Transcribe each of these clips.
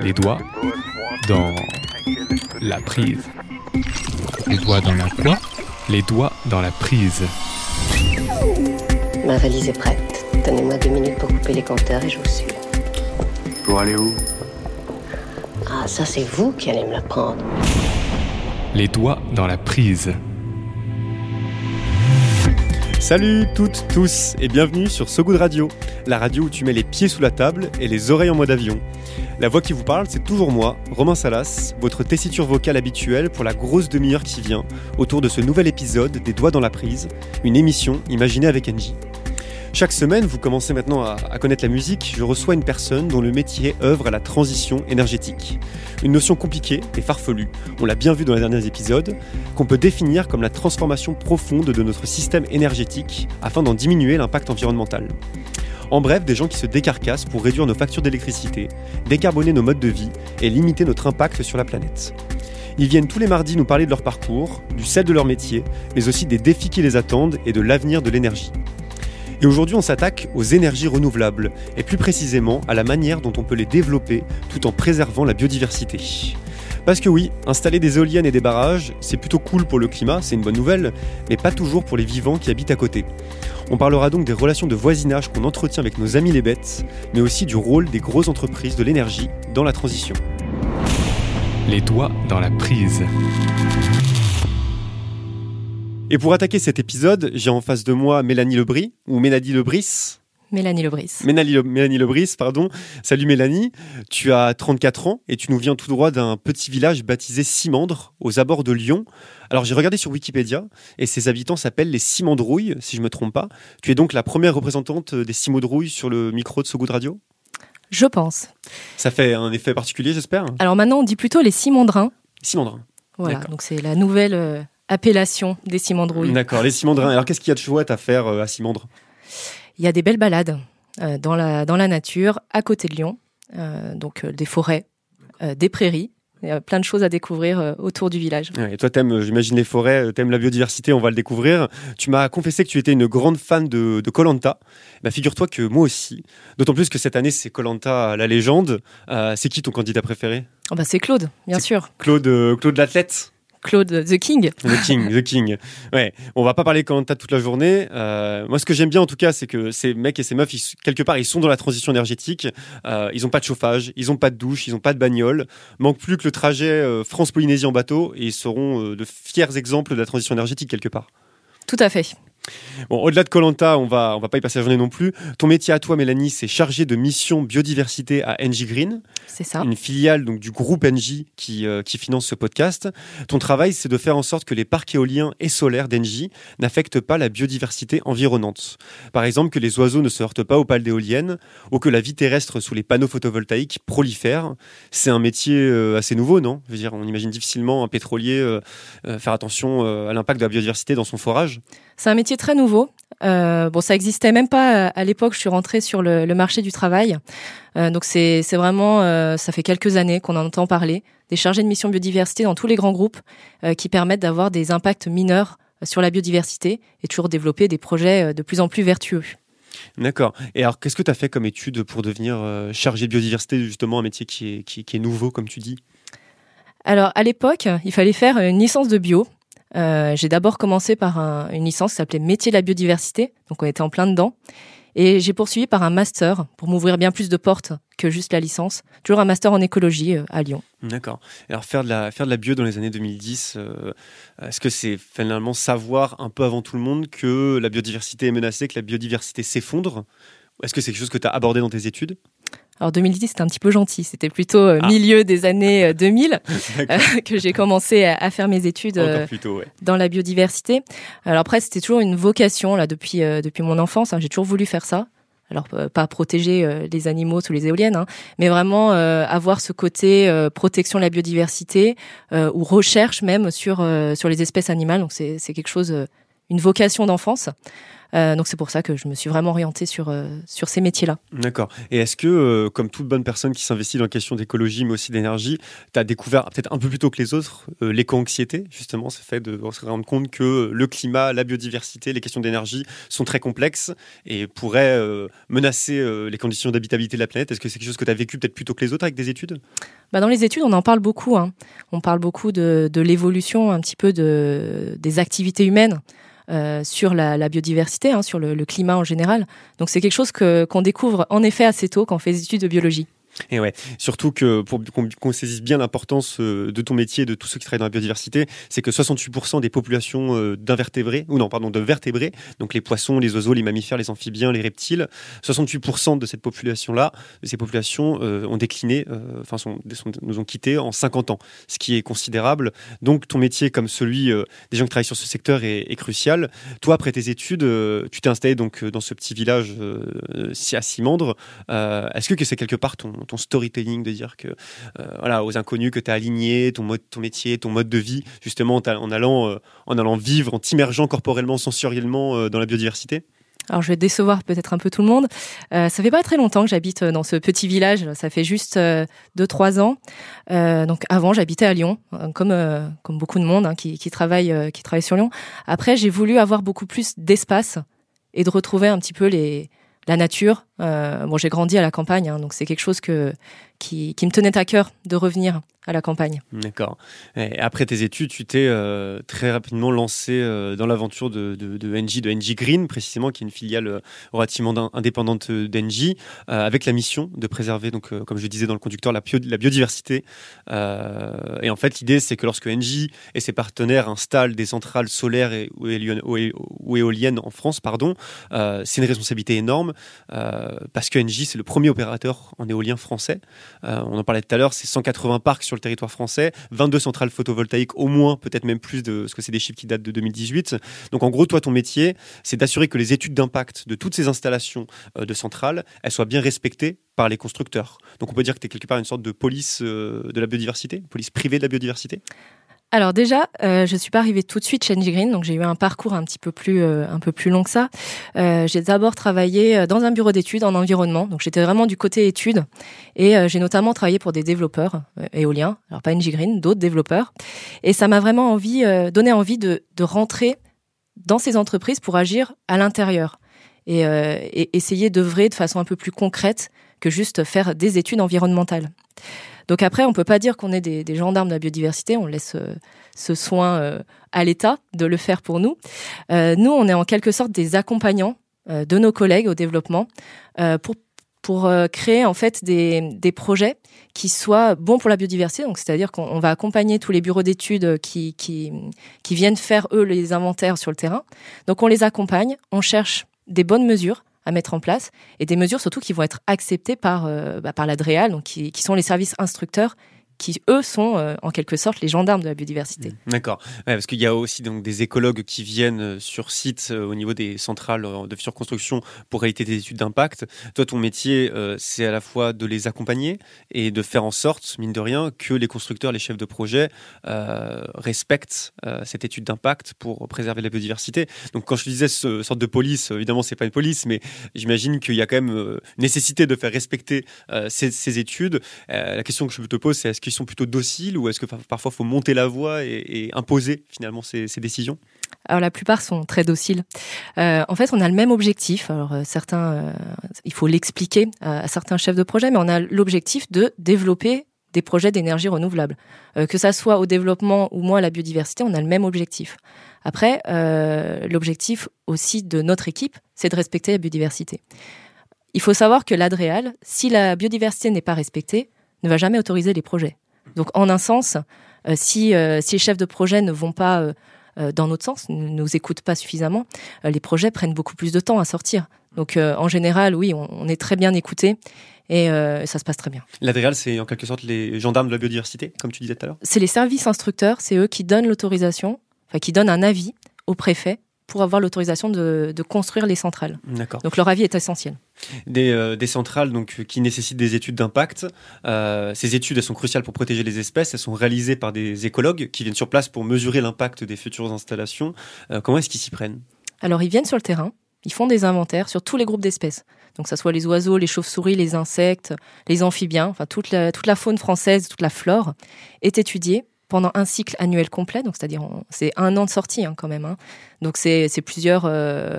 Les doigts dans la prise. Les doigts dans la quoi? Les doigts dans la prise. Ma valise est prête. Donnez-moi deux minutes pour couper les compteurs et je vous suis. Pour aller où? Ah, ça c'est vous qui allez me la prendre. Les doigts dans la prise. Salut toutes, tous et bienvenue sur So Good Radio, la radio où tu mets les pieds sous la table et les oreilles en mode avion. La voix qui vous parle, c'est toujours moi, Romain Salas, votre tessiture vocale habituelle pour la grosse demi-heure qui vient, autour de ce nouvel épisode des Doigts dans la prise, une émission imaginée avec Angie. Chaque semaine, vous commencez maintenant à, connaître la musique, je reçois une personne dont le métier œuvre à la transition énergétique. Une notion compliquée et farfelue, on l'a bien vu dans les derniers épisodes, qu'on peut définir comme la transformation profonde de notre système énergétique afin d'en diminuer l'impact environnemental. En bref, des gens qui se décarcassent pour réduire nos factures d'électricité, décarboner nos modes de vie et limiter notre impact sur la planète. Ils viennent tous les mardis nous parler de leur parcours, du sel de leur métier, mais aussi des défis qui les attendent et de l'avenir de l'énergie. Et aujourd'hui, on s'attaque aux énergies renouvelables, et plus précisément à la manière dont on peut les développer tout en préservant la biodiversité. Parce que oui, installer des éoliennes et des barrages, c'est plutôt cool pour le climat, c'est une bonne nouvelle, mais pas toujours pour les vivants qui habitent à côté. On parlera donc des relations de voisinage qu'on entretient avec nos amis les bêtes, mais aussi du rôle des grosses entreprises de l'énergie dans la transition. Les doigts dans la prise. Et pour attaquer cet épisode, j'ai en face de moi Mélanie Lebris, ou Mélanie Lebris. Mélanie Lebris. Mélanie, Le Mélanie Lebris, pardon. Salut Mélanie, tu as 34 ans et tu nous viens tout droit d'un petit village baptisé Simandre, aux abords de Lyon. Alors j'ai regardé sur Wikipédia et ses habitants s'appellent les Simandrouilles, si je ne me trompe pas. Tu es donc la première représentante des Simandrouilles sur le micro de So Good Radio? Je pense. Ça fait un effet particulier, j'espère? Alors maintenant, on dit plutôt les Simandrins. Simandrins. Voilà, donc c'est la nouvelle euh, appellation des Simandrouilles. D'accord, les Simandrins. Alors qu'est-ce qu'il y a de chouette à faire euh, à Simandre? Il y a des belles balades euh, dans, la, dans la nature, à côté de Lyon, euh, donc des forêts, des prairies. Il y a plein de choses à découvrir autour du village. Ouais, et toi, t'aimes, j'imagine, les forêts, t'aimes la biodiversité, on va le découvrir. Tu m'as confessé que tu étais une grande fan de Colanta. Bah, figure-toi que moi aussi. D'autant plus que cette année, c'est Colanta la légende. Euh, c'est qui ton candidat préféré? Oh bah C'est Claude, bien sûr. Claude, euh, Claude l'athlète Claude The King. The King, The King. Ouais, on va pas parler Colanta toute la journée. Euh, moi, ce que j'aime bien en tout cas, c'est que ces mecs et ces meufs, ils, quelque part, ils sont dans la transition énergétique. Euh, ils ont pas de chauffage, ils ont pas de douche, ils ont pas de bagnole. Manque plus que le trajet euh, France-Polynésie en bateau et ils seront de fiers exemples de la transition énergétique quelque part. Tout à fait. Bon, au-delà de Colanta, on va on va pas y passer la journée non plus. Ton métier à toi, Mélanie, c'est chargé de mission biodiversité à NJ Green. C'est ça. Une filiale donc du groupe NJ qui euh, qui finance ce podcast. Ton travail, c'est de faire en sorte que les parcs éoliens et solaires d'NJ n'affectent pas la biodiversité environnante. Par exemple, que les oiseaux ne se heurtent pas aux pales d'éoliennes ou que la vie terrestre sous les panneaux photovoltaïques prolifère. C'est un métier euh, assez nouveau, non? Je veux dire, on imagine difficilement un pétrolier euh, faire attention à l'impact de la biodiversité dans son forage. C'est un métier très nouveau. Euh, bon, ça existait même pas à l'époque. Je suis rentrée sur le, le marché du travail. Euh, donc c'est vraiment, euh, ça fait quelques années qu'on en entend parler des chargés de mission biodiversité dans tous les grands groupes euh, qui permettent d'avoir des impacts mineurs sur la biodiversité et toujours développer des projets de plus en plus vertueux. D'accord. Et alors, qu'est-ce que tu as fait comme étude pour devenir euh, chargé de biodiversité, justement, un métier qui est, qui, qui est nouveau, comme tu dis? Alors, à l'époque, il fallait faire une licence de bio. Euh, j'ai d'abord commencé par un, une licence qui s'appelait Métier de la biodiversité, donc on était en plein dedans. Et j'ai poursuivi par un master pour m'ouvrir bien plus de portes que juste la licence. Toujours un master en écologie euh, à Lyon. D'accord. Alors faire de la faire de la bio dans les années 2010, euh, est-ce que c'est finalement savoir un peu avant tout le monde que la biodiversité est menacée, que la biodiversité s'effondre? Est-ce que c'est quelque chose que tu as abordé dans tes études? Alors 2010, c'était un petit peu gentil. C'était plutôt euh, ah. milieu des années euh, 2000 euh, que j'ai commencé à, à, faire mes études euh, tôt, ouais. dans la biodiversité. Alors après, c'était toujours une vocation là depuis depuis mon enfance. Hein, j'ai toujours voulu faire ça. Alors pas protéger les animaux sous les éoliennes, hein, mais vraiment avoir ce côté protection de la biodiversité ou recherche même sur sur les espèces animales. Donc c'est c'est quelque chose une vocation d'enfance. Euh, donc c'est pour ça que je me suis vraiment orientée sur, euh, sur ces métiers-là. D'accord. Et est-ce que, euh, comme toute bonne personne qui s'investit dans la question d'écologie, mais aussi d'énergie, tu as découvert peut-être un peu plus tôt que les autres l'éco-anxiété, justement, ce fait de se rendre compte que le climat, la biodiversité, les questions d'énergie sont très complexes et pourraient menacer les conditions d'habitabilité de la planète? Est-ce que c'est quelque chose que tu as vécu peut-être plus tôt que les autres avec des études? Bah dans les études, on en parle beaucoup. Hein. On parle beaucoup de, de l'évolution un petit peu de, des activités humaines. Euh, sur la, biodiversité, hein, sur le, climat en général. Donc c'est quelque chose qu'on découvre en effet assez tôt quand on fait des études de biologie. Et ouais, surtout que pour qu'on saisisse bien l'importance euh, de ton métier, de tous ceux qui travaillent dans la biodiversité, c'est que 68% des populations euh, d'invertébrés, ou non, pardon, de vertébrés, donc les poissons, les oiseaux, les mammifères, les amphibiens, les reptiles, 68% de cette population-là, ces populations euh, ont décliné, enfin, nous ont quittés en 50 ans, ce qui est considérable. Donc ton métier, comme celui des gens qui travaillent sur ce secteur, est, est crucial. Toi, après tes études, tu t'es installé donc dans ce petit village à Simandre. Est-ce que c'est quelque part ton ton storytelling, de dire que euh, voilà, aux inconnus que tu as aligné, ton, ton métier, ton mode de vie, justement en allant, euh, en allant vivre, en t'immergeant corporellement, sensoriellement euh, dans la biodiversité? Alors je vais décevoir peut-être un peu tout le monde. ça fait pas très longtemps que j'habite dans ce petit village. Ça fait juste 2-3 ans. donc avant j'habitais à Lyon, comme comme beaucoup de monde hein, qui, qui travaille qui travaille sur Lyon. Après j'ai voulu avoir beaucoup plus d'espace et de retrouver un petit peu les la nature. Euh, bon, j'ai grandi à la campagne, hein, donc c'est quelque chose que, qui, me tenait à cœur de revenir à la campagne. D'accord. après tes études, tu t'es euh, très rapidement lancé euh, dans l'aventure de, NG, de NG Green, précisément, qui est une filiale euh, relativement indépendante d'NG, avec la mission de préserver, donc, comme je disais dans le conducteur, la, biodiversité. et en fait, l'idée, c'est que lorsque NG et ses partenaires installent des centrales solaires ou, éoliennes, en France, pardon, c'est une responsabilité énorme, parce que NG, c'est le premier opérateur en éolien français. On en parlait tout à l'heure, c'est 180 parcs sur le territoire français, 22 centrales photovoltaïques au moins, peut-être même plus, de, parce que c'est des chiffres qui datent de 2018. Donc en gros, toi, ton métier, c'est d'assurer que les études d'impact de toutes ces installations euh, de centrales, elles soient bien respectées par les constructeurs. Donc on peut dire que tu es quelque part une sorte de police euh, de la biodiversité, police privée de la biodiversité? Alors déjà, euh, je suis pas arrivée tout de suite chez NG Green, donc j'ai eu un parcours un petit peu plus euh, un peu plus long que ça. Euh, j'ai d'abord travaillé euh, dans un bureau d'études en environnement, donc j'étais vraiment du côté études, et euh, j'ai notamment travaillé pour des développeurs éoliens, alors pas NG Green, d'autres développeurs, et ça m'a vraiment envie donné envie de, de rentrer dans ces entreprises pour agir à l'intérieur et, et essayer d'œuvrer de façon un peu plus concrète que juste faire des études environnementales. Donc après, on peut pas dire qu'on est des, gendarmes de la biodiversité, on laisse euh, ce soin euh, à l'État de le faire pour nous. Euh, nous, on est en quelque sorte des accompagnants de nos collègues au développement pour pour créer en fait des, des projets qui soient bons pour la biodiversité. Donc, c'est-à-dire qu'on va accompagner tous les bureaux d'études qui, qui, qui viennent faire, eux, les inventaires sur le terrain. Donc, on les accompagne, on cherche des bonnes mesures à mettre en place et des mesures surtout qui vont être acceptées par, euh, bah, par l'ADREAL, donc qui, qui sont les services instructeurs qui eux sont euh, en quelque sorte les gendarmes de la biodiversité. Mmh. D'accord, parce qu'il y a aussi donc des écologues qui viennent euh, sur site euh, au niveau des centrales de future construction pour réaliser des études d'impact. Toi, ton métier, c'est à la fois de les accompagner et de faire en sorte, mine de rien, que les constructeurs, les chefs de projet respectent cette étude d'impact pour préserver la biodiversité. Donc, quand je disais ce sorte de police, évidemment, c'est pas une police, mais j'imagine qu'il y a quand même nécessité de faire respecter ces, ces, études. la question que je te pose, c'est est-ce qu'ils sont plutôt dociles ou est-ce que parfois il faut monter la voix et, imposer finalement ces, décisions? Alors la plupart sont très dociles. Euh, en fait, on a le même objectif. Alors euh, certains, euh, il faut l'expliquer à, certains chefs de projet, mais on a l'objectif de développer des projets d'énergie renouvelable. que ça soit au développement ou moins à la biodiversité, on a le même objectif. Après, l'objectif aussi de notre équipe, c'est de respecter la biodiversité. Il faut savoir que l'ADREAL, si la biodiversité n'est pas respectée, ne va jamais autoriser les projets. Donc, en un sens, euh, si, euh, si les chefs de projet ne vont pas euh, dans notre sens, ne nous écoutent pas suffisamment, les projets prennent beaucoup plus de temps à sortir. Donc, en général, oui, on, est très bien écouté et ça se passe très bien. L'ADREAL, c'est en quelque sorte les gendarmes de la biodiversité, comme tu disais tout à l'heure? C'est les services instructeurs, c'est eux qui donnent l'autorisation, enfin qui donnent un avis au préfet pour avoir l'autorisation de, de construire les centrales. D'accord. Donc leur avis est essentiel. Des, euh, des centrales donc, euh, qui nécessitent des études d'impact. Euh, ces études elles sont cruciales pour protéger les espèces. Elles sont réalisées par des écologues qui viennent sur place pour mesurer l'impact des futures installations. Euh, comment est-ce qu'ils s'y prennent? Alors ils viennent sur le terrain, ils font des inventaires sur tous les groupes d'espèces. Donc ça soit les oiseaux, les chauves-souris, les insectes, les amphibiens, enfin toute la, toute la faune française, toute la flore est étudiée pendant un cycle annuel complet. Donc c'est-à-dire c'est un an de sortie hein, quand même. hein. Donc c'est plusieurs euh,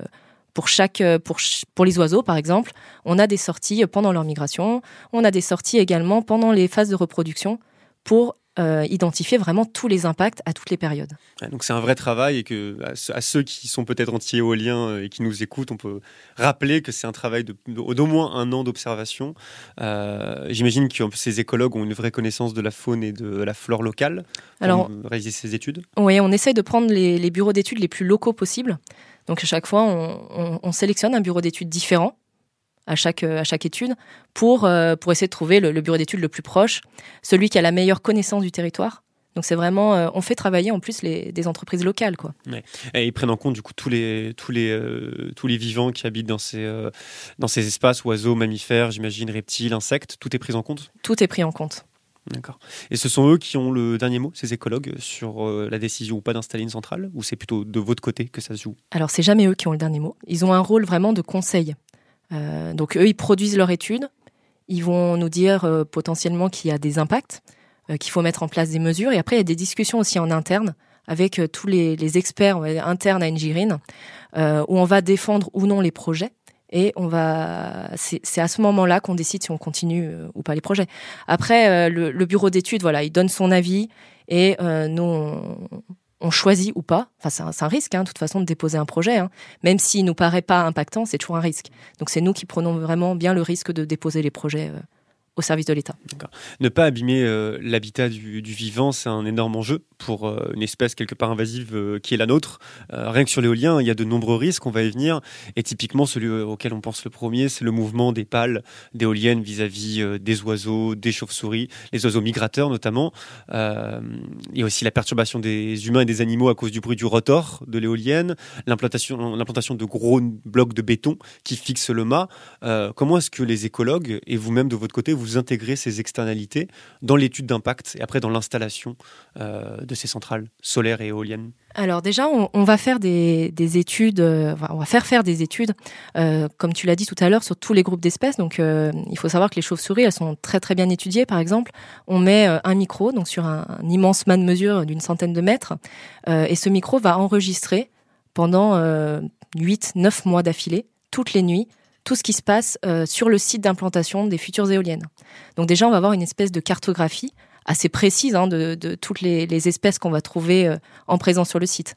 pour chaque euh, pour pour les oiseaux par exemple, on a des sorties pendant leur migration, on a des sorties également pendant les phases de reproduction pour euh, identifier vraiment tous les impacts à toutes les périodes. Donc c'est un vrai travail et que à ceux- qui sont peut-être anti-éoliens euh, et qui nous écoutent, on peut rappeler que c'est un travail de- de- d'au moins un an d'observation. Euh, J'imagine que ces écologues ont une vraie connaissance de la faune et de la flore locale pour Alors réaliser ces études. Oui, on essaye de prendre les, les bureaux d'études les plus locaux possibles. Donc à chaque fois, on, on- on sélectionne un bureau d'études différent à chaque, euh, à chaque étude pour, euh, pour essayer de trouver le, le bureau d'études le plus proche, celui qui a la meilleure connaissance du territoire. Donc c'est vraiment, euh, on fait travailler en plus les, des entreprises locales, quoi. Et ils prennent en compte du coup tous les tous les euh, tous les vivants qui habitent dans ces euh, dans ces espaces, oiseaux, mammifères, j'imagine reptiles, insectes, tout est pris en compte? Tout est pris en compte. D'accord. Et ce sont eux qui ont le dernier mot, ces écologues, sur la décision ou pas d'installer une centrale, ou c'est plutôt de votre côté que ça se joue? Alors c'est jamais eux qui ont le dernier mot. Ils ont un rôle vraiment de conseil. Euh, donc eux, ils produisent leur étude. Ils vont nous dire euh, potentiellement qu'il y a des impacts, euh, qu'il faut mettre en place des mesures. Et après, il y a des discussions aussi en interne avec tous les, experts internes à Engirin, où on va défendre ou non les projets. Et on va, c'est à ce moment-là qu'on décide si on continue ou pas les projets. Après, le, bureau d'études, voilà, il donne son avis et nous, on choisit ou pas. Enfin, c'est un, risque, hein, de toute façon, de déposer un projet. hein. Même s'il nous paraît pas impactant, c'est toujours un risque. Donc, c'est nous qui prenons vraiment bien le risque de déposer les projets euh, au service de l'État. Ne pas abîmer euh, l'habitat du, vivant, c'est un énorme enjeu pour euh, une espèce quelque part invasive euh, qui est la nôtre. Rien que sur l'éolien, il y a de nombreux risques, on va y venir. Et typiquement, celui auquel on pense le premier, c'est le mouvement des pales d'éoliennes vis-à-vis des oiseaux, des chauves-souris, les oiseaux migrateurs notamment. Il y a aussi la perturbation des humains et des animaux à cause du bruit du rotor de l'éolienne, l'implantation de gros blocs de béton qui fixent le mât. Comment est-ce que les écologues et vous-même de votre côté vous intégrez ces externalités dans l'étude d'impact et après dans l'installation euh, de ces centrales solaires et éoliennes Alors déjà, on, va faire des, des études, euh, on va faire faire des études, euh, comme tu l'as dit tout à l'heure, sur tous les groupes d'espèces. Donc, il faut savoir que les chauves-souris, elles sont très très bien étudiées. Par exemple, on met un micro, donc sur un, un immense mât de mesure d'une centaine de mètres, et ce micro va enregistrer pendant euh, 8-9 mois d'affilée, toutes les nuits, tout ce qui se passe euh, sur le site d'implantation des futures éoliennes. Donc déjà, on va avoir une espèce de cartographie assez précise hein, de, de toutes les, les espèces qu'on va trouver euh, en présence sur le site.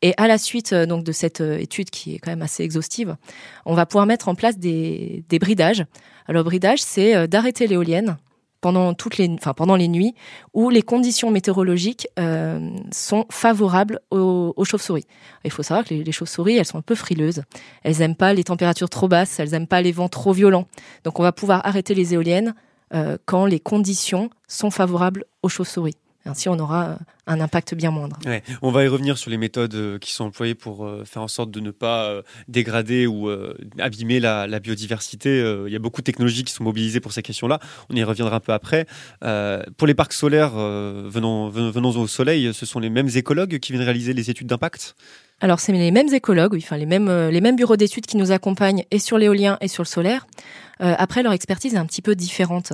Et à la suite euh, donc de cette euh, étude qui est quand même assez exhaustive, on va pouvoir mettre en place des, des bridages. Alors bridage, c'est euh, d'arrêter l'éolienne pendant les, nuits où les conditions météorologiques euh, sont favorables aux, chauves-souris. Il faut savoir que les, les chauves-souris, elles sont un peu frileuses. Elles aiment pas les températures trop basses, elles aiment pas les vents trop violents. Donc on va pouvoir arrêter les éoliennes euh, quand les conditions sont favorables aux chauves-souris. Ainsi, on aura euh, un impact bien moindre. On va y revenir sur les méthodes euh, qui sont employées pour euh, faire en sorte de ne pas dégrader ou abîmer la, biodiversité. Il y a beaucoup de technologies qui sont mobilisées pour ces questions-là. On y reviendra un peu après. Pour les parcs solaires, venons, venons au soleil, ce sont les mêmes écologues qui viennent réaliser les études d'impact? Alors, c'est les mêmes écologues, oui, enfin les mêmes, euh, les mêmes bureaux d'études qui nous accompagnent et sur l'éolien et sur le solaire. Euh, après, leur expertise est un petit peu différente.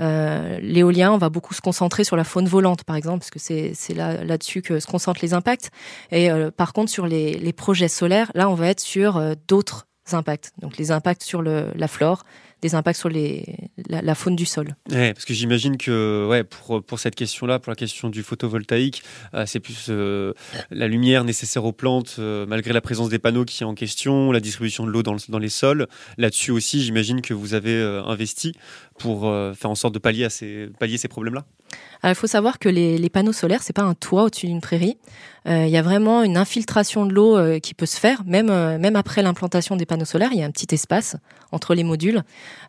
Euh, L'éolien, on va beaucoup se concentrer sur la faune volante, par exemple, parce que c'est c'est là là-dessus que se concentrent les impacts. Et euh, par contre, sur les, les projets solaires, là, on va être sur euh, d'autres impacts. Donc, les impacts sur le, la flore, des impacts sur les, la, faune du sol. Parce que j'imagine que ouais, pour, pour cette question-là, pour la question du photovoltaïque, euh, c'est plus euh, la lumière nécessaire aux plantes, euh, malgré la présence des panneaux qui est en question, la distribution de l'eau dans, le- dans les sols. Là-dessus aussi, j'imagine que vous avez investi pour euh, faire en sorte de pallier, ces, pallier ces problèmes-là. Alors, il faut savoir que les, les panneaux solaires, c'est pas un toit au-dessus d'une prairie. Euh, Il y a vraiment une infiltration de l'eau euh, qui peut se faire, même même après l'implantation des panneaux solaires. Il y a un petit espace entre les modules,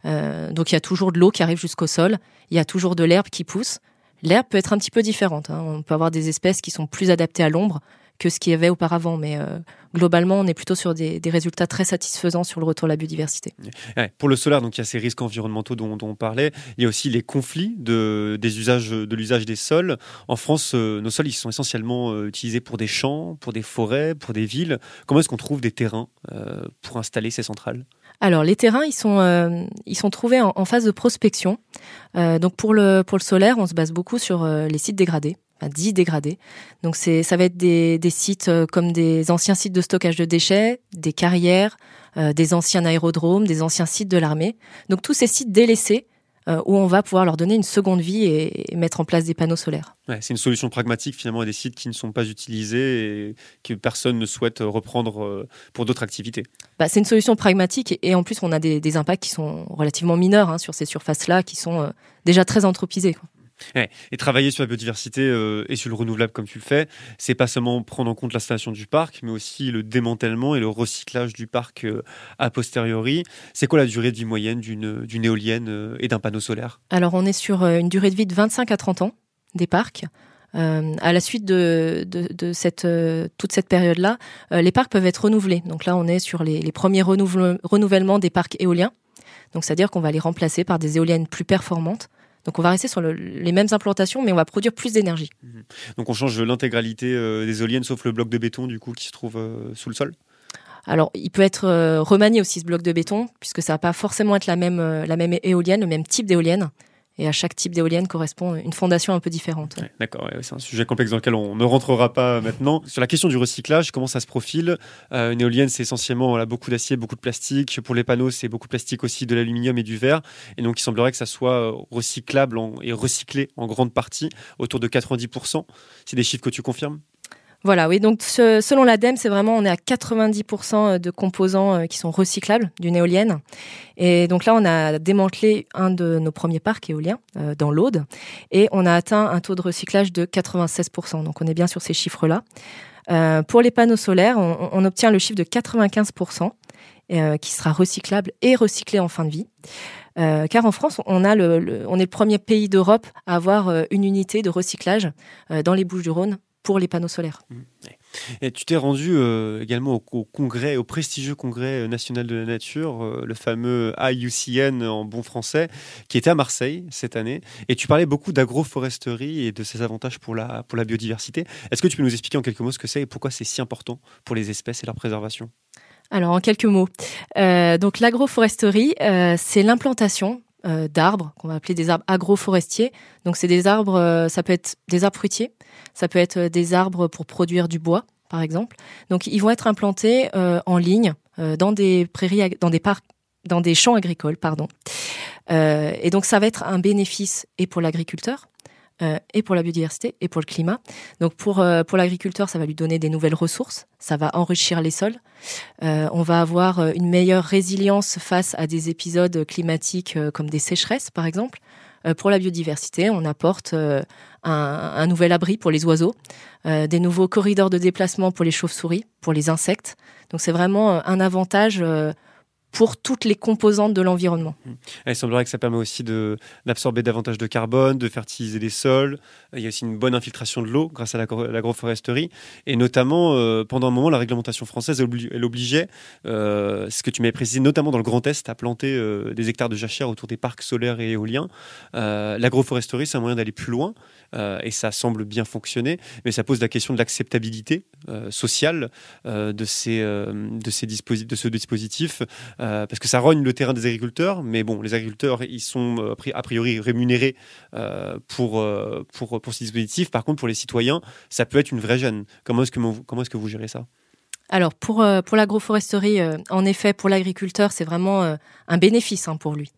donc il y a toujours de l'eau qui arrive jusqu'au sol. Il y a toujours de l'herbe qui pousse. L'herbe peut être un petit peu différente. hein. On peut avoir des espèces qui sont plus adaptées à l'ombre que ce qu'il y avait auparavant. Mais globalement, on est plutôt sur des, résultats très satisfaisants sur le retour de la biodiversité. pour le solaire, donc il y a ces risques environnementaux dont, on parlait. Il y a aussi les conflits de, des usages, de l'usage des sols. En France, nos sols, ils sont essentiellement utilisés pour des champs, pour des forêts, pour des villes. Comment est-ce qu'on trouve des terrains pour installer ces centrales? Alors les terrains, ils sont, euh, ils sont trouvés en, phase de prospection. Euh, donc pour le, pour le solaire, on se base beaucoup sur euh, les sites dégradés, dégradés. Donc c'est, ça va être des, des sites comme des anciens sites de stockage de déchets, des carrières, des anciens aérodromes, des anciens sites de l'armée. Donc tous ces sites délaissés euh, où on va pouvoir leur donner une seconde vie et, mettre en place des panneaux solaires. c'est une solution pragmatique finalement à des sites qui ne sont pas utilisés et que personne ne souhaite reprendre euh, pour d'autres activités. Bah, c'est une solution pragmatique et, en plus on a des, impacts qui sont relativement mineurs hein, sur ces surfaces-là qui sont euh, déjà très anthropisées. Et travailler sur la biodiversité euh, et sur le renouvelable comme tu le fais, c'est pas seulement prendre en compte l'installation du parc, mais aussi le démantèlement et le recyclage du parc euh, a posteriori. C'est quoi la durée de vie moyenne d'une éolienne euh, et d'un panneau solaire? Alors on est sur une durée de vie de 25 à 30 ans des parcs. à la suite de, cette, toute cette période-là, les parcs peuvent être renouvelés. Donc là, on est sur les, les premiers renouvellements des parcs éoliens. Donc c'est-à-dire qu'on va les remplacer par des éoliennes plus performantes donc on va rester sur les mêmes implantations, mais on va produire plus d'énergie. Mhm. Donc on change l'intégralité euh, des éoliennes, sauf le bloc de béton du coup qui se trouve euh, sous le sol? Alors, il peut être euh, remanié aussi ce bloc de béton, puisque ça va pas forcément être la même, la même éolienne, le même type d'éolienne. Et à chaque type d'éolienne correspond une fondation un peu différente. D'accord, c'est un sujet complexe dans lequel on ne rentrera pas maintenant. Sur la question du recyclage, comment ça se profile? Euh, Une éolienne, c'est essentiellement beaucoup d'acier, beaucoup de plastique. Pour les panneaux, c'est beaucoup de plastique aussi, de l'aluminium et du verre. Et donc, il semblerait que ça soit euh, recyclable et recyclé en grande partie, autour de 90%. C'est des chiffres que tu confirmes? Voilà, oui. Donc, selon l'ADEME, c'est vraiment, on est à 90% de composants euh, qui sont recyclables d'une éolienne. Et donc là, on a démantelé un de nos premiers parcs éoliens euh, dans l'Aude et on a atteint un taux de recyclage de 96%. Donc, on est bien sur ces chiffres-là. Euh, pour les panneaux solaires, on, obtient le chiffre de 95% qui sera recyclable et recyclé en fin de vie. car en France, on, a le, on est le premier pays d'Europe à avoir une unité de recyclage dans les Bouches-du-Rhône pour les panneaux solaires. Mmh. Et tu t'es rendu euh, également au, congrès, au prestigieux congrès national de la nature, euh, le fameux IUCN en bon français, qui était à Marseille cette année. Et tu parlais beaucoup d'agroforesterie et de ses avantages pour la, pour la biodiversité. Est-ce que tu peux nous expliquer en quelques mots ce que c'est et pourquoi c'est si important pour les espèces et leur préservation? Alors en quelques mots, euh, donc l'agroforesterie, c'est l'implantation d'arbres qu'on va appeler des arbres agroforestiers. Donc c'est des arbres, ça peut être des arbres fruitiers, ça peut être des arbres pour produire du bois, par exemple. Donc, ils vont être implantés euh, en ligne euh, dans des prairies, dans des parcs, dans des champs agricoles, pardon. Euh, et donc, ça va être un bénéfice et pour l'agriculteur, et pour la biodiversité et pour le climat. Donc pour, pour l'agriculteur, ça va lui donner des nouvelles ressources, ça va enrichir les sols. on va avoir une meilleure résilience face à des épisodes climatiques comme des sécheresses, par exemple. Pour la biodiversité, on apporte un, nouvel abri pour les oiseaux, euh, des nouveaux corridors de déplacement pour les chauves-souris, pour les insectes. Donc c'est vraiment euh, un avantage euh, pour toutes les composantes de l'environnement. Mmh. Il semblerait que ça permet aussi d'absorber davantage de carbone, de fertiliser les sols. Il y a aussi une bonne infiltration de l'eau grâce à l'agroforesterie. Et notamment, euh, pendant un moment, la réglementation française, elle obligeait, euh, ce que tu m'avais précisé, notamment dans le Grand Est, à planter euh, des hectares de jachères autour des parcs solaires et éoliens. L'agroforesterie, c'est un moyen d'aller plus loin. et ça semble bien fonctionner, mais ça pose la question de l'acceptabilité sociale de, ces, de, ces de ce dispositif euh, parce que ça rogne le terrain des agriculteurs, mais bon, les agriculteurs, ils sont euh, a priori rémunérés euh, pour, pour, pour ces dispositifs. Par contre, pour les citoyens, ça peut être une vraie gêne. Comment est-ce que, comment est-ce que vous gérez ça? Alors pour, pour l'agroforesterie, en effet, pour l'agriculteur, c'est vraiment un bénéfice hein, pour lui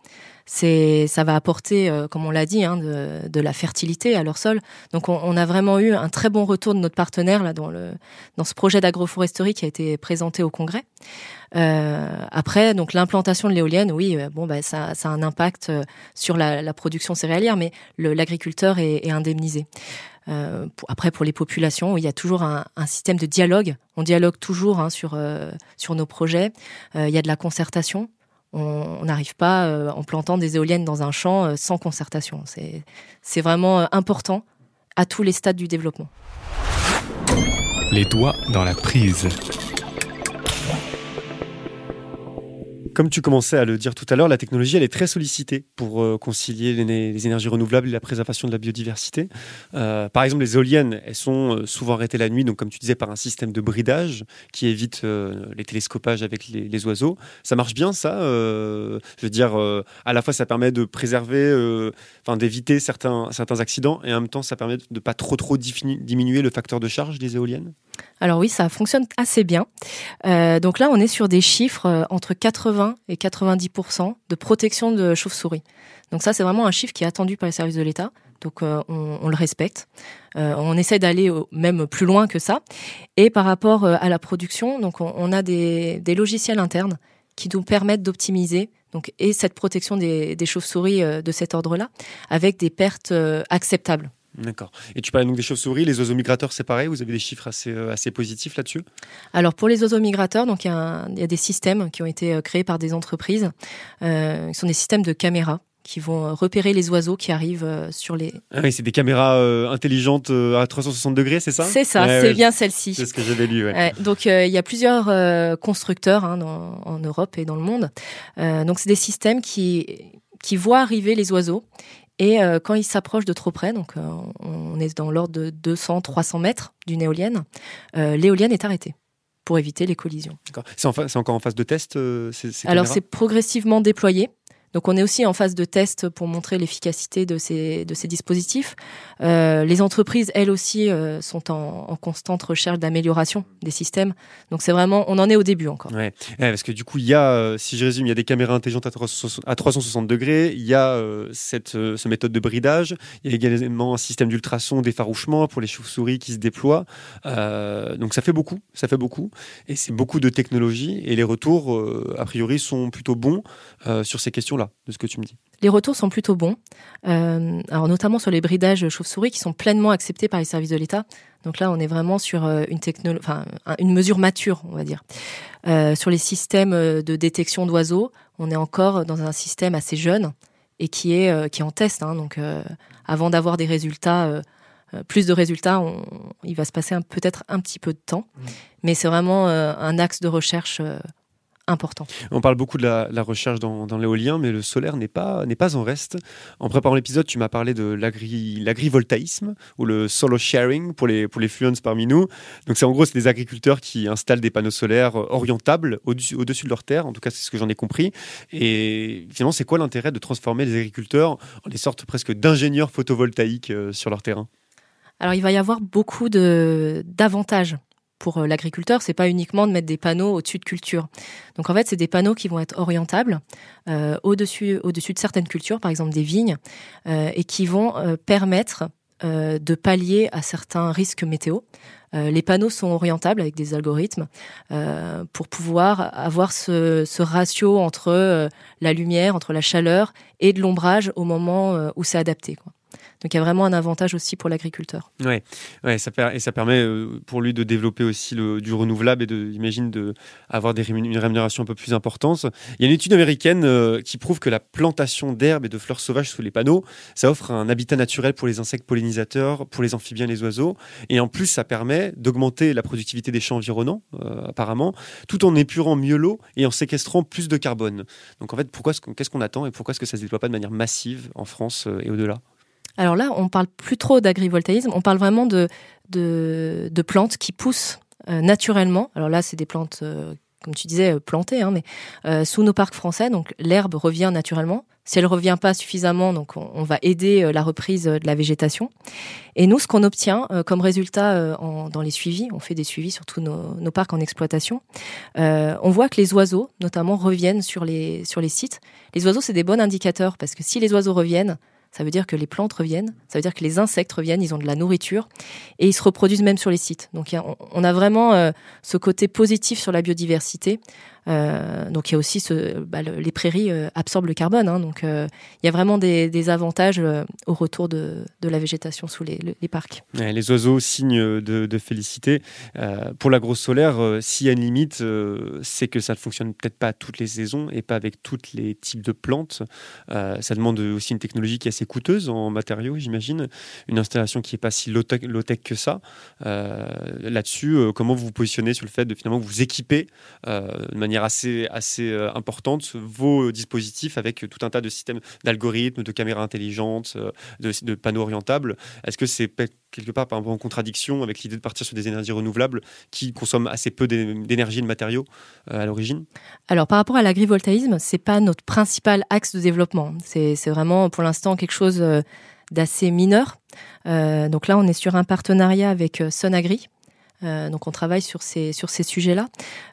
c'est ça va apporter, euh, comme on l'a dit, hein, de, de, la fertilité à leur sol. Donc on, on, a vraiment eu un très bon retour de notre partenaire là dans le dans ce projet d'agroforesterie qui a été présenté au congrès. Euh, après, donc l'implantation de l'éolienne, oui, euh, bon, bah, ça, ça a un impact euh, sur la, la production céréalière, mais l'agriculteur est, est, indemnisé. Euh, après, pour les populations, il y a toujours un, système de dialogue. On dialogue toujours hein, sur sur nos projets. il y a de la concertation on n'arrive pas euh, en plantant des éoliennes dans un champ euh, sans concertation. C'est vraiment euh, important à tous les stades du développement. Les doigts dans la prise. Comme tu commençais à le dire tout à l'heure, la technologie, elle est très sollicitée pour euh, concilier les, énergies renouvelables et la préservation de la biodiversité. Euh, par exemple, les éoliennes, elles sont euh, souvent arrêtées la nuit, donc comme tu disais, par un système de bridage qui évite les télescopages avec les, oiseaux. Ça marche bien, ça Je veux dire, à la fois, ça permet de préserver, enfin, d'éviter certains, certains accidents, et en même temps, ça permet de ne pas trop, trop diminuer le facteur de charge des éoliennes? Alors oui, ça fonctionne assez bien. Euh, donc là, on est sur des chiffres euh, entre 80 et 90% de protection de chauves-souris. Donc ça, c'est vraiment un chiffre qui est attendu par les services de l'État. Donc euh, on, le respecte. On essaie d'aller même plus loin que ça. Et par rapport à la production, donc on, a des, logiciels internes qui nous permettent d'optimiser et cette protection des, chauves-souris de cet ordre-là avec des pertes acceptables. D'accord. Et tu parlais donc des chauves-souris, les oiseaux migrateurs, c'est pareil Vous avez des chiffres assez, euh, assez positifs là-dessus? Alors pour les oiseaux migrateurs, il y, a y des systèmes qui ont été euh, créés par des entreprises. Euh, ce sont des systèmes de caméras qui vont repérer les oiseaux qui arrivent sur les. Ah oui, c'est des caméras euh, intelligentes euh, à 360 degrés, c'est ça? C'est ça, Ouais, c'est ouais, bien celle-ci. C'est ce que j'avais lu, ouais. Donc euh, il y a plusieurs constructeurs hein, dans- en Europe et dans le monde. Donc c'est des systèmes qui qui voient arriver les oiseaux et euh, quand ils s'approchent de trop près, donc euh, on est dans l'ordre de 200-300 mètres d'une éolienne, euh, l'éolienne est arrêtée pour éviter les collisions. C'est en encore en phase de test ces, ces Alors c'est progressivement déployé. Donc on est aussi en phase de test pour montrer l'efficacité de ces, de ces dispositifs. Euh, les entreprises, elles aussi, euh, sont en, constante recherche d'amélioration des systèmes. Donc c'est vraiment, on en est au début encore. Ouais. Ouais, parce que du coup, il y a, euh, si je résume, il y a des caméras intelligentes à 360, à 360 degrés, il y a cette, euh, ce méthode de bridage, il y a également un système d'ultrasons, d'effarouchement pour les chauves-souris qui se déploient. Donc ça fait beaucoup, ça fait beaucoup, et c'est beaucoup de technologie, et les retours, a priori, sont plutôt bons sur ces questions-là, de ce que tu me dis. Les retours sont plutôt bons, euh, alors notamment sur les bridages chauves-souris qui sont pleinement acceptés par les services de l'État. Donc là, on est vraiment sur euh, une, technolo- enfin, un- une mesure mature, on va dire. Euh, sur les systèmes de détection d'oiseaux, on est encore dans un système assez jeune et qui est, euh, qui est en test. hein. donc euh, avant d'avoir des résultats, plus de résultats, on- il va se passer un- peut-être un petit peu de temps. Mais c'est vraiment euh, un axe de recherche euh, important. On parle beaucoup de la, la recherche dans, dans l'éolien, mais le solaire n'est pas, n'est pas en reste. En préparant l'épisode, tu m'as parlé de l'agri- l'agrivoltaïsme ou le solo sharing pour les, pour les fluents parmi nous. Donc, c'est en gros, c'est des agriculteurs qui installent des panneaux solaires orientables au-dessus, au-dessus de leur terre. En tout cas, c'est ce que j'en ai compris. Et finalement, c'est quoi l'intérêt de transformer les agriculteurs en des sortes presque d'ingénieurs photovoltaïques euh, sur leur terrain? Alors il va y avoir beaucoup de d'avantages pour euh, l'agriculteur. C'est pas uniquement de mettre des panneaux au-dessus de cultures. Donc en fait, c'est des panneaux qui vont être orientables euh, au-dessus au-dessus de certaines cultures, par exemple des vignes, euh, et qui vont euh, permettre euh, de pallier à certains risques météo. Euh, les panneaux sont orientables avec des algorithmes pour pouvoir avoir ce, ce ratio entre la lumière, entre la chaleur et de l'ombrage au moment où c'est adapté. Quoi. Donc il y a vraiment un avantage aussi pour l'agriculteur. Ouais, ouais, et ça permet euh, pour lui de développer aussi le, du renouvelable et de, j'imagine, de une rémunération un peu plus importante. Il y a une étude américaine euh, qui prouve que la plantation d'herbes et de fleurs sauvages sous les panneaux, ça offre un habitat naturel pour les insectes pollinisateurs, pour les amphibiens, et les oiseaux, et en plus ça permet d'augmenter la productivité des champs environnants, euh, apparemment, tout en épurant mieux l'eau et en séquestrant plus de carbone. Donc en fait, qu'est-ce qu'on attend et pourquoi est-ce que ça se déploie pas de manière massive en France et au-delà? Alors là, on parle plus trop d'agrivoltaïsme, on parle vraiment de, de, plantes qui poussent euh, naturellement. Alors là, c'est des plantes, euh, comme tu disais, euh, plantées, hein, mais sous nos parcs français, donc l'herbe revient naturellement. Si elle revient pas suffisamment, donc on, va aider la reprise de la végétation. Et nous, ce qu'on obtient comme résultat dans les suivis, on fait des suivis sur tous nos, nos parcs en exploitation, on voit que les oiseaux, notamment, reviennent sur les, sur les sites. Les oiseaux, c'est des bons indicateurs parce que si les oiseaux reviennent, ça veut dire que les plantes reviennent, ça veut dire que les insectes reviennent, ils ont de la nourriture et ils se reproduisent même sur les sites. Donc on a vraiment euh, ce côté positif sur la biodiversité Euh, donc il y a aussi bah, le- les prairies euh, absorbent le carbone. hein. donc euh, il y a vraiment des, avantages au retour de, la végétation sous les, parcs. Les oiseaux, signe de, félicité. Pour l'agro-solaire, euh, s'il y a une limite, c'est que ça ne fonctionne peut-être pas toutes les saisons et pas avec tous les types de plantes. Ça demande aussi une technologie qui est assez coûteuse en matériaux, j'imagine. Une installation qui n'est pas si low-tech low-tech que ça. Là-dessus, comment vous vous positionnez sur le fait de finalement vous équiper de manière assez, assez euh, importante vos dispositifs avec tout un tas de systèmes d'algorithmes, de caméras intelligentes, euh, de, panneaux orientables est-ce que c'est quelque part par exemple, en contradiction avec l'idée de partir sur des énergies renouvelables qui consomment assez peu d'é- d'énergie et de matériaux euh, à l'origine? Alors par rapport à l'agrivoltaïsme, c'est pas notre principal axe de développement. C'est vraiment pour l'instant quelque chose euh, d'assez mineur. Euh, donc là, on est sur un partenariat avec euh, Sonagri. Euh, donc on travaille sur ces sur ces sujets-là.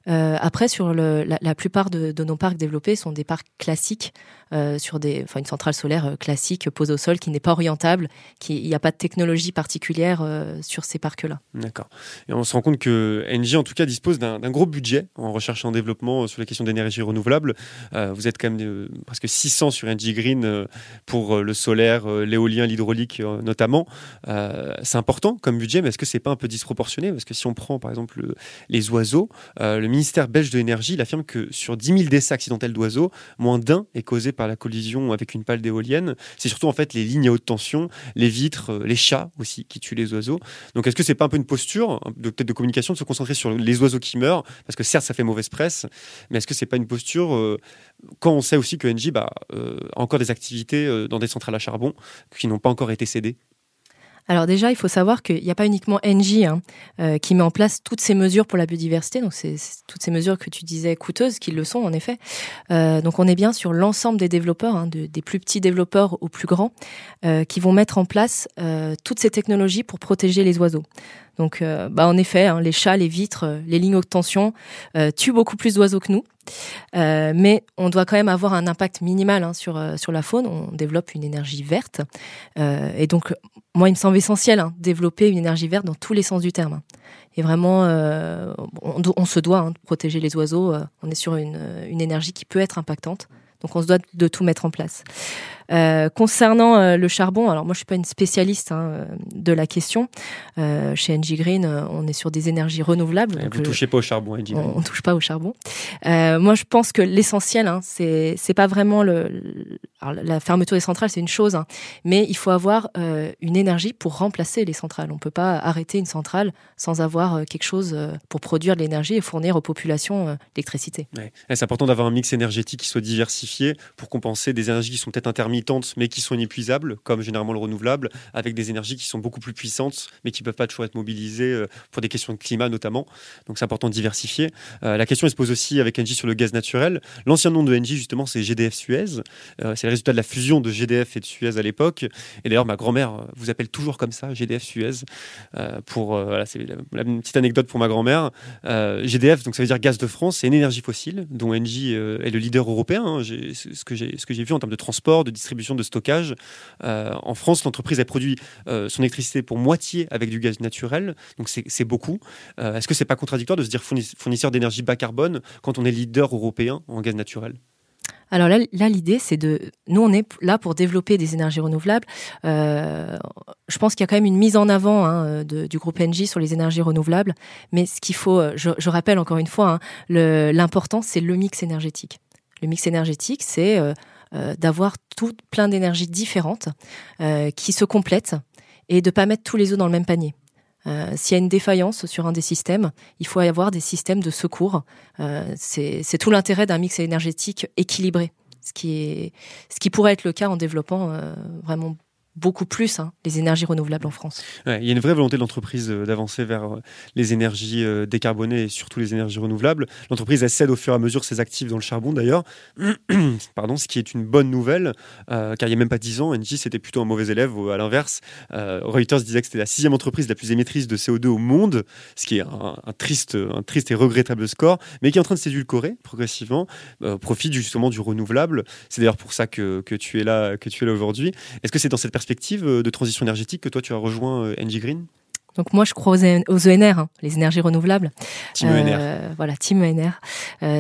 Euh, après, sur la plupart de, de nos parcs développés sont des parcs classiques euh, sur des, enfin une centrale solaire euh, classique posée au sol qui n'est pas orientable, qui il n'y a pas de technologie particulière euh, sur ces parcs-là. D'accord. Et on se rend compte que Engie, en tout cas, dispose d'un gros budget en recherche et en développement euh, sur les questions d'énergie renouvelable. Euh, vous êtes quand même euh, presque 600 sur Engie Green euh, pour euh, le solaire, euh, l'éolien, l'hydraulique euh, notamment. Euh, c'est important comme budget, mais est-ce que c'est pas un peu disproportionné? Parce que si on prend par exemple le- les oiseaux, euh, le ministère belge de l'énergie il affirme que sur 10 000 décès accidentels d'oiseaux, moins d'un est causé par la collision avec une pale d'éolienne. C'est surtout en fait les lignes à haute tension, les vitres, euh, les chats aussi qui tuent les oiseaux. Donc est-ce que c'est pas un peu une posture de peut-être de communication de se concentrer sur les oiseaux qui meurent? Parce que certes ça fait mauvaise presse, mais est-ce que c'est pas une posture euh, quand on sait aussi que Engie bah, euh, a encore des activités dans des centrales à charbon qui n'ont pas encore été cédées? Alors déjà, il faut savoir qu'il n'y a pas uniquement Engie hein, euh, qui met en place toutes ces mesures pour la biodiversité. Donc c'est toutes ces mesures que tu disais coûteuses, qui le sont en effet. Euh, donc on est bien sur l'ensemble des développeurs, hein, de- des plus petits développeurs aux plus grands, euh, qui vont mettre en place toutes ces technologies pour protéger les oiseaux. Donc euh, bah, en effet, hein, les chats, les vitres, euh, les lignes haute tension euh, tuent beaucoup plus d'oiseaux que nous. Mais on doit quand même avoir un impact minimal hein, sur, la faune. On développe une énergie verte. Et donc, moi, il me semble essentiel hein, développer une énergie verte dans tous les sens du terme. Et vraiment, on, on se doit hein, de protéger les oiseaux. On est sur une énergie qui peut être impactante. Donc, on se doit de tout mettre en place. Euh, concernant euh, le charbon, alors moi je suis pas une spécialiste hein, euh, de la question. Euh, chez Engie Green, on est sur des énergies renouvelables. Eh, Vous le- touchez pas au charbon, Engie. on, on touche pas au charbon. Moi, je pense que l'essentiel, hein, c'est c'est pas vraiment le, alors, la fermeture des centrales, c'est une chose, hein, mais il faut avoir une énergie pour remplacer les centrales. On peut pas arrêter une centrale sans avoir quelque chose pour produire de l'énergie et fournir aux populations l'électricité. Ouais. Et C'est important d'avoir un mix énergétique qui soit diversifié pour compenser des énergies qui sont peut-être intermittentes mais qui sont inépuisables, comme généralement le renouvelable, avec des énergies qui sont beaucoup plus puissantes mais qui ne peuvent pas toujours être mobilisées euh, pour des questions de climat notamment. Donc c'est important de diversifier. Euh, la question se pose aussi avec Engie sur le gaz naturel. L'ancien nom de Engie justement c'est GDF Suez. Euh, c'est le résultat de la fusion de GDF et de Suez à l'époque. Et d'ailleurs ma grand-mère vous appelle toujours comme ça, GDF Suez. Pour voilà, c'est la, la petite anecdote pour ma grand-mère. GDF, donc ça veut dire gaz de France, c'est une énergie fossile dont Engie est le leader européen. hein. Ce que j'ai vu en termes de transport, de distribution, de stockage. Euh, en France, l'entreprise a produit euh, son électricité pour moitié avec du gaz naturel, donc c'est beaucoup. Euh, Est-ce que c'est pas contradictoire de se dire fourni- fournisseur d'énergie bas carbone quand on est leader européen en gaz naturel? Alors là, l'idée, c'est de. Nous, on est là pour développer des énergies renouvelables. Je pense qu'il y a quand même une mise en avant hein, du groupe Engie sur les énergies renouvelables. Mais ce qu'il faut, je, rappelle encore une fois, hein, l'important, c'est le mix énergétique. Le mix énergétique, c'est euh, d'avoir tout plein d'énergies différentes euh, qui se complètent et de pas mettre tous les œufs dans le même panier. Euh, S'il y a une défaillance sur un des systèmes, il faut avoir des systèmes de secours. Euh, c'est c'est tout l'intérêt d'un mix énergétique équilibré, ce qui, est, ce qui pourrait être le cas en développant euh, vraiment beaucoup plus hein, les énergies renouvelables en France. Il y a une vraie volonté de l'entreprise euh, d'avancer vers euh, les énergies euh, décarbonées et surtout les énergies renouvelables. L'entreprise cède au fur et à mesure ses actifs dans le charbon d'ailleurs, pardon, ce qui est une bonne nouvelle, car il n'y a même pas dix ans, Engie c'était plutôt un mauvais élève, à l'inverse. Reuters disait que c'était la sixième entreprise la plus émettrice de CO2 au monde, ce qui est un, triste, un triste et regrettable score, mais qui est en train de s'édulcorer progressivement, euh, au profit justement du renouvelable. C'est d'ailleurs pour ça que, que tu es là, que tu es là aujourd'hui. Est-ce que c'est dans cette euh, de transition énergétique que toi tu as rejoint euh, Engie Green? Donc moi, je crois aux, ENR, hein, les énergies renouvelables. Team ENR. Voilà, Team ENR.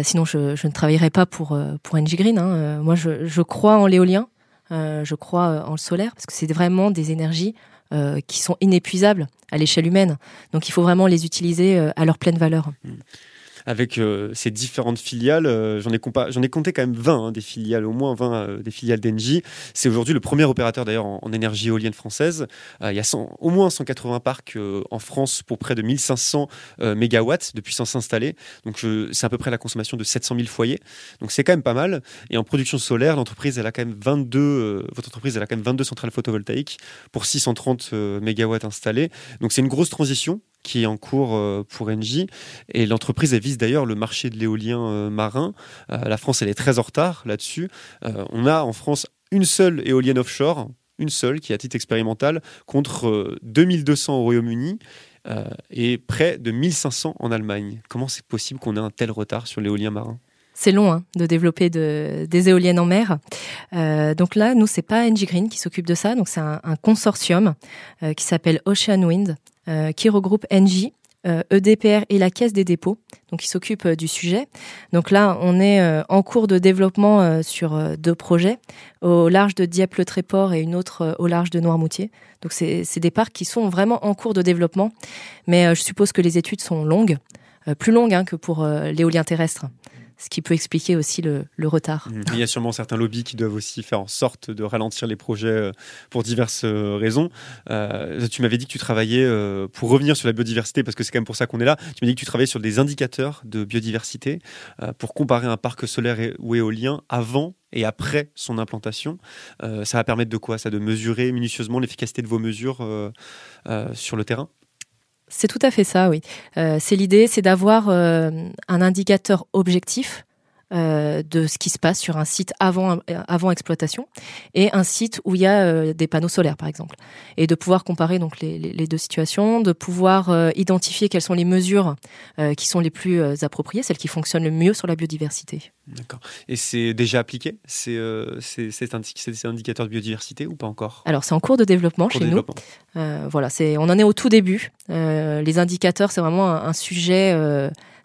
sinon, je, je, ne travaillerai pas pour pour Engie Green. Hein. moi, je, je crois en l'éolien. je crois en le solaire parce que c'est vraiment des énergies qui sont inépuisables à l'échelle humaine. Donc il faut vraiment les utiliser à leur pleine valeur. Mmh avec euh, ces différentes filiales. Euh, j'en ai, ai, compté quand même 20 hein, des filiales, au moins 20 euh, des filiales d'Engie. C'est aujourd'hui le premier opérateur d'ailleurs en, énergie éolienne française. il y a au moins 180 parcs en France pour près de 1500 mégawatts de puissance installée. Donc c'est à peu près la consommation de 700 000 foyers. Donc c'est quand même pas mal. Et en production solaire, l'entreprise elle a quand même 22, votre entreprise elle a quand même 22 centrales photovoltaïques pour 630 mégawatts installés. Donc c'est une grosse transition qui est en cours euh, pour Engie. Et l'entreprise, vise d'ailleurs le marché de l'éolien euh, marin. Euh, la France, elle est très en retard là-dessus. on a en France une seule éolienne offshore, une seule, qui est à titre expérimental, contre 2200 au Royaume-Uni. et près de 1500 en Allemagne. Comment c'est possible qu'on ait un tel retard sur l'éolien marin? C'est long hein, de développer des éoliennes en mer. donc là, nous, c'est pas Engie Green qui s'occupe de ça. Donc c'est un, consortium qui s'appelle Ocean Wind, qui regroupe Engie, EDPR euh, e et la Caisse des dépôts, donc qui s'occupe euh, du sujet. Donc là, on est en cours de développement sur deux projets, au large de Dieppe-le-Tréport et une autre au large de Noirmoutier. Donc c'est des parcs qui sont vraiment en cours de développement, mais je suppose que les études sont longues, plus longues hein, que pour l'éolien terrestre ce qui peut expliquer aussi le, retard. Il y a sûrement certains lobbies qui doivent aussi faire en sorte de ralentir les projets euh, pour diverses euh, raisons. Euh, tu m'avais dit que tu travaillais, pour revenir sur la biodiversité, parce que c'est quand même pour ça qu'on est là, tu m'as dit que tu travaillais sur des indicateurs de biodiversité pour comparer un parc solaire ou éolien avant et après son implantation. ça va permettre de quoi? Ça de mesurer minutieusement l'efficacité de vos mesures sur le terrain? C'est tout à fait ça, oui. Euh, c'est l'idée, c'est d'avoir euh, un indicateur objectif euh, de ce qui se passe sur un site avant, avant exploitation et un site où il y a euh, des panneaux solaires, par exemple. Et de pouvoir comparer donc les, les, deux situations, de pouvoir euh, identifier quelles sont les mesures qui sont les plus appropriées, celles qui fonctionnent le mieux sur la biodiversité. D'accord. Et c'est déjà appliqué C'est ces indicateurs de biodiversité ou pas encore? Alors, c'est en cours de développement chez nous. voilà, c'est on en est au tout début. les indicateurs, c'est vraiment un, un sujet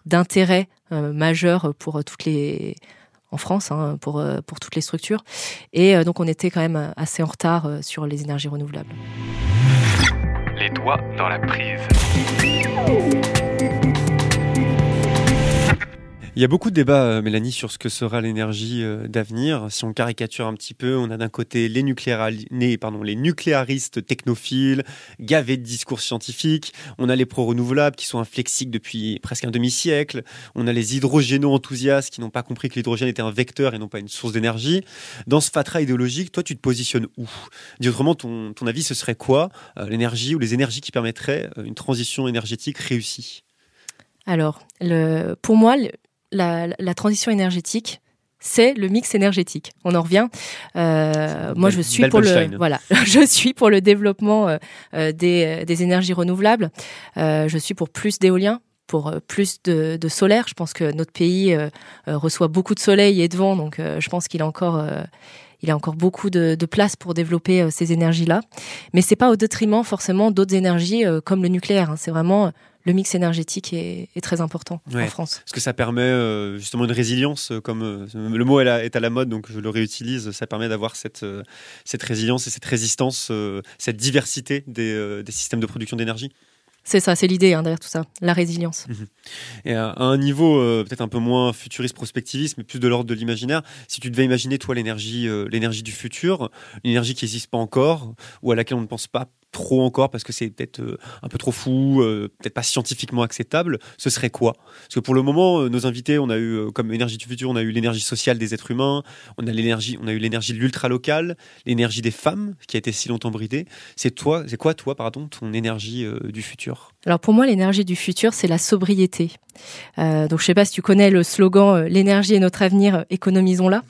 d'intérêt euh, majeur pour toutes les en France hein, pour, euh, pour toutes les structures. Et euh, donc on était quand même assez en retard sur les énergies renouvelables. Les doigts dans la prise. Il y a beaucoup de débats, euh, Mélanie, sur ce que sera l'énergie euh, d'avenir. Si on caricature un petit peu, on a d'un côté les, nucléaristes technophiles, gavés de discours scientifiques. On a les pro-renouvelables qui sont inflexibles depuis presque un demi-siècle. On a les hydrogéno-enthousiastes qui n'ont pas compris que l'hydrogène était un vecteur et non pas une source d'énergie. Dans ce fatras idéologique, toi, tu te positionnes où? Dis autrement, ton, avis, ce serait quoi? Euh, l'énergie ou les énergies qui permettraient une transition énergétique réussie? Alors, pour moi, la, transition énergétique, c'est le mix énergétique. On en revient. Euh, moi, je suis pour le voilà, je suis pour le développement euh, euh, des, énergies renouvelables. je suis pour plus d'éolien, pour plus de, solaire. Je pense que notre pays reçoit beaucoup de soleil et de vent, donc je pense qu'il a encore il a encore beaucoup de, place pour développer ces énergies-là. Mais c'est pas au détriment forcément d'autres énergies comme le nucléaire. Hein. C'est vraiment le mix énergétique est, très important en France. Parce que ça permet euh, justement une résilience, euh, comme euh, le mot est à la mode, donc je le réutilise, ça permet d'avoir cette, cette résilience et cette résistance, cette diversité des, des systèmes de production d'énergie. C'est ça, c'est l'idée hein, derrière tout ça, la résilience. Mhm. Et à un niveau peut-être un peu moins futuriste, prospectiviste, mais plus de l'ordre de l'imaginaire, si tu devais imaginer toi l'énergie, l'énergie du futur, une énergie qui n'existe pas encore, ou à laquelle on ne pense pas trop encore parce que c'est peut-être euh, un peu trop fou, euh, peut-être pas scientifiquement acceptable, ce serait quoi? Parce que pour le moment, euh, nos invités, on a eu comme énergie du futur, on a eu l'énergie sociale des êtres humains, on a l'énergie, on a eu l'énergie de l'ultra local, l'énergie des femmes qui a été si longtemps bridée. C'est toi, c'est quoi toi, pardon, ton énergie du futur? Alors pour moi, l'énergie du futur, c'est la sobriété. donc je sais pas si tu connais le slogan "L'énergie est notre avenir, économisons-la".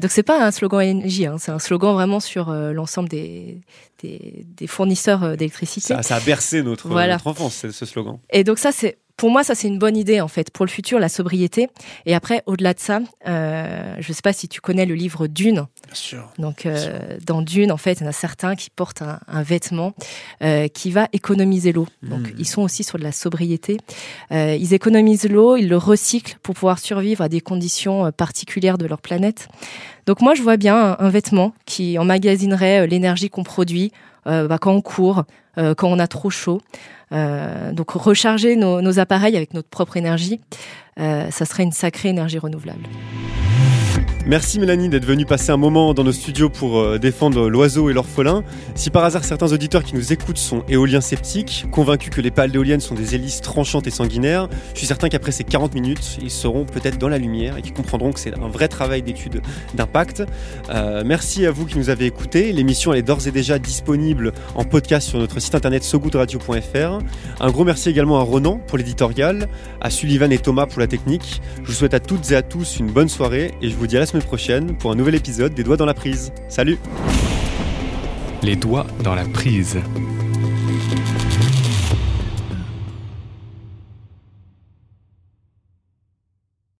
donc c'est pas un slogan énergie, hein, c'est un slogan vraiment sur l'ensemble des des, fournisseurs euh, d'électricité. Ça, a bercé notre, notre enfance, ce slogan. Et donc ça, c'est pour moi, ça c'est une bonne idée en fait pour le futur, la sobriété. Et après, au-delà de ça, euh, je ne sais pas si tu connais le livre Dune Donc, dans Dune, en fait, il y en a certains qui portent un, vêtement qui va économiser l'eau. Donc, hmm. ils sont aussi sur de la sobriété. ils économisent l'eau, ils le recyclent pour pouvoir survivre à des conditions particulières de leur planète. Donc, moi, je vois bien un, vêtement qui emmagasinerait l'énergie qu'on produit bah, quand on court, quand on a trop chaud. Euh, donc recharger nos, appareils avec notre propre énergie, euh, ça serait une sacrée énergie renouvelable. Merci Mélanie d'être venue passer un moment dans nos studios pour euh, défendre l'oiseau et l'orphelin. Si par hasard certains auditeurs qui nous écoutent sont éoliens sceptiques, convaincus que les pales d'éoliennes sont des hélices tranchantes et sanguinaires, je suis certain qu'après ces 40 minutes, ils seront peut-être dans la lumière et qu'ils comprendront que c'est un vrai travail d'étude d'impact. Euh, merci à vous qui nous avez écoutés. L'émission est d'ores et déjà disponible en podcast sur notre site internet sogoodradio.fr. Un gros merci également à Ronan pour l'éditorial, à Sullivan et Thomas pour la technique. Je vous souhaite à toutes et à tous une bonne soirée et je vous dis à la prochaine pour un nouvel épisode des Doigts dans la prise. Salut Les Doigts dans la prise.